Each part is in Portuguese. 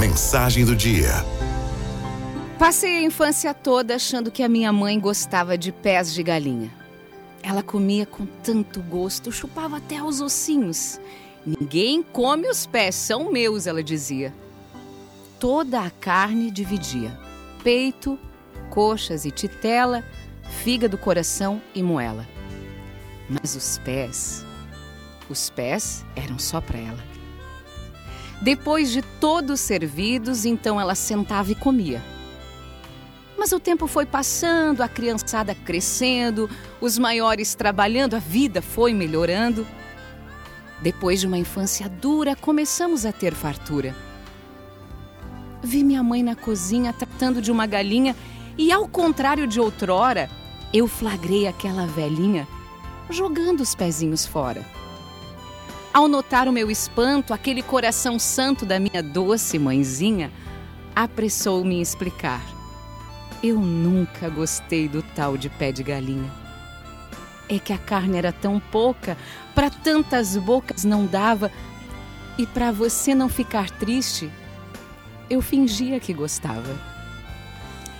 mensagem do dia. Passei a infância toda achando que a minha mãe gostava de pés de galinha. Ela comia com tanto gosto, chupava até os ossinhos. Ninguém come os pés, são meus, ela dizia. Toda a carne dividia: peito, coxas e titela, fígado, coração e moela. Mas os pés, os pés eram só para ela. Depois de todos servidos, então ela sentava e comia. Mas o tempo foi passando, a criançada crescendo, os maiores trabalhando, a vida foi melhorando. Depois de uma infância dura, começamos a ter fartura. Vi minha mãe na cozinha tratando de uma galinha e, ao contrário de outrora, eu flagrei aquela velhinha jogando os pezinhos fora. Ao notar o meu espanto, aquele coração santo da minha doce mãezinha apressou-me em explicar. Eu nunca gostei do tal de pé de galinha. É que a carne era tão pouca, para tantas bocas não dava, e para você não ficar triste, eu fingia que gostava.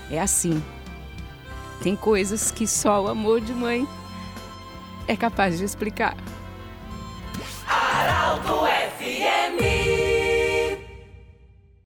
É assim. Tem coisas que só o amor de mãe é capaz de explicar. Oh.